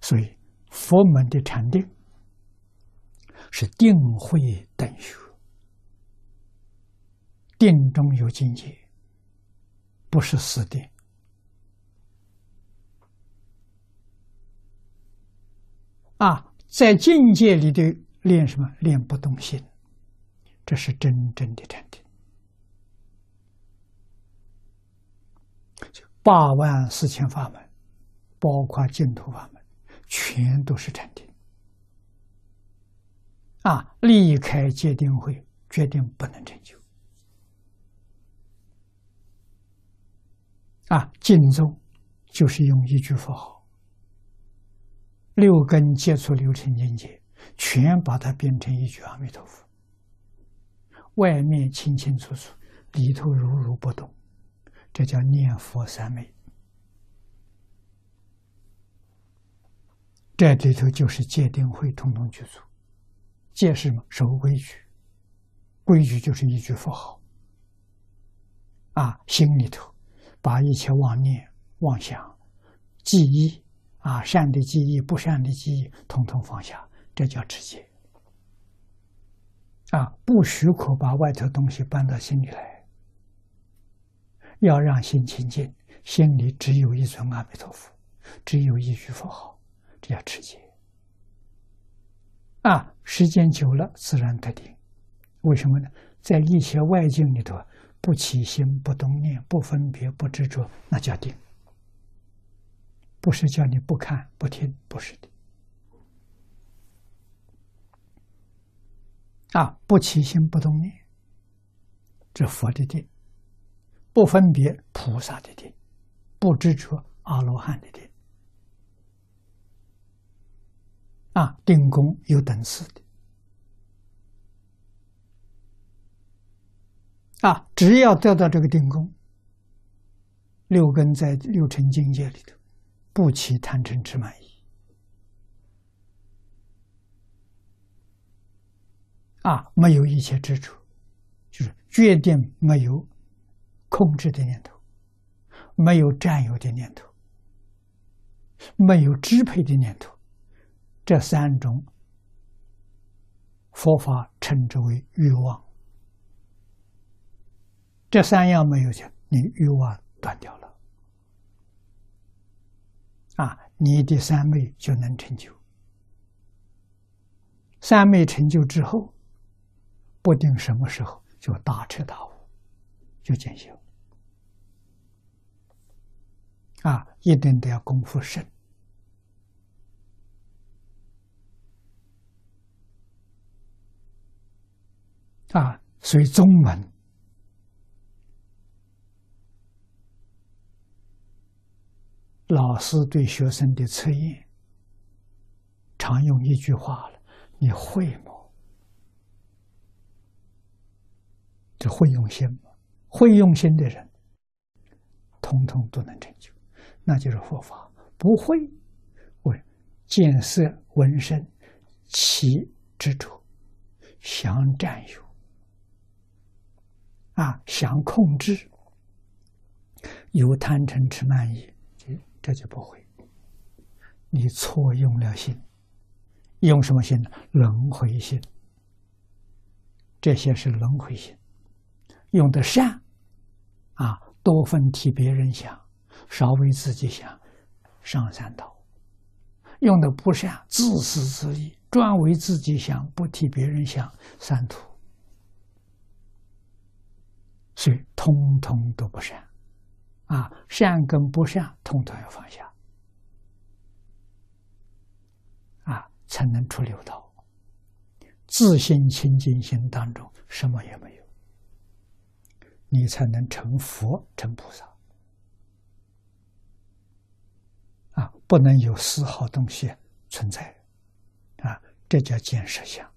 所以佛门的禅定是定慧等学，定中有境界，不是死定。啊，在境界里的练什么？练不动心，这是真正的禅定。八万四千法门，包括净土法门，全都是禅定。啊，离开戒定慧，决定不能成就。啊，净宗就是用一句佛号。六根接触六尘境界，全把它变成一句阿弥陀佛。外面清清楚楚，里头如如不动，这叫念佛三昧。这里头就是戒定慧，统统具足。戒是什么？守规矩，规矩就是一句佛号。啊，心里头把一切妄念、妄想、记忆。啊，善的记忆、不善的记忆，统统放下，这叫持戒。啊，不许可把外头东西搬到心里来，要让心清净，心里只有一尊阿弥陀佛，只有一句佛号，这叫持戒。啊，时间久了，自然得定。为什么呢？在一切外境里头，不起心、不动念、不分别、不执着，那叫定。不是叫你不看不听，不是的。啊，不起心不动念，这佛的定；不分别，菩萨的定；不执着，阿罗汉的定。啊，定功有等次的。啊，只要得到这个定功，六根在六尘境界里头。不起贪嗔痴慢疑啊，没有一切执着，就是决定没有控制的念头，没有占有的念头，没有支配的念头，这三种佛法称之为欲望。这三样没有去，你欲望断掉了。啊，你的三昧就能成就。三昧成就之后，不定什么时候就大彻大悟，就见效。啊，一定得要功夫深。啊，所以宗门。老师对学生的测验，常用一句话了：“你会吗？这会用心吗？会用心的人，通通都能成就，那就是佛法。不会，为见色闻声起执着，想占有，啊，想控制，有贪嗔痴慢疑。”这就不会，你错用了心，用什么心呢？轮回心，这些是轮回心。用的善，啊，多分替别人想，少为自己想，上三道；用的不善，自私自利，专为自己想，不替别人想，三途。所以，通通都不善。啊，善跟不善，通通要放下，啊，才能出六道。自信清净心当中，什么也没有，你才能成佛成菩萨。啊，不能有丝毫东西存在，啊，这叫见实相。